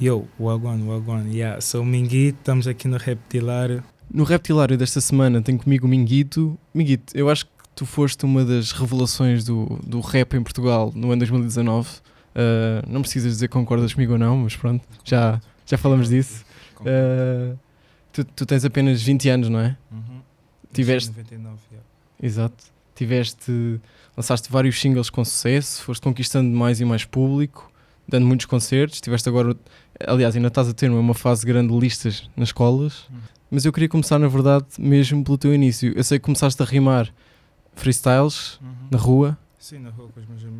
Yo, Wagwan, Wagwan, yeah, sou o Minguito, estamos aqui no Reptilário. No Reptilário desta semana tenho comigo o Minguito. Minguito, eu acho que tu foste uma das revelações do, do rap em Portugal no ano 2019. Uh, não precisas dizer que concordas comigo ou não, mas pronto, já, já falamos disso. Uh, tu, tu tens apenas 20 anos, não é? Uhum. Tiveste- 99, yeah. Exato. Tiveste, lançaste vários singles com sucesso, foste conquistando mais e mais público, dando muitos concertos. Tiveste agora, aliás, ainda estás a ter uma fase grande de listas nas escolas. Mas eu queria começar, na verdade, mesmo pelo teu início. Eu sei que começaste a rimar freestyles Uhum. na rua. Sim, na rua com os meus amigos.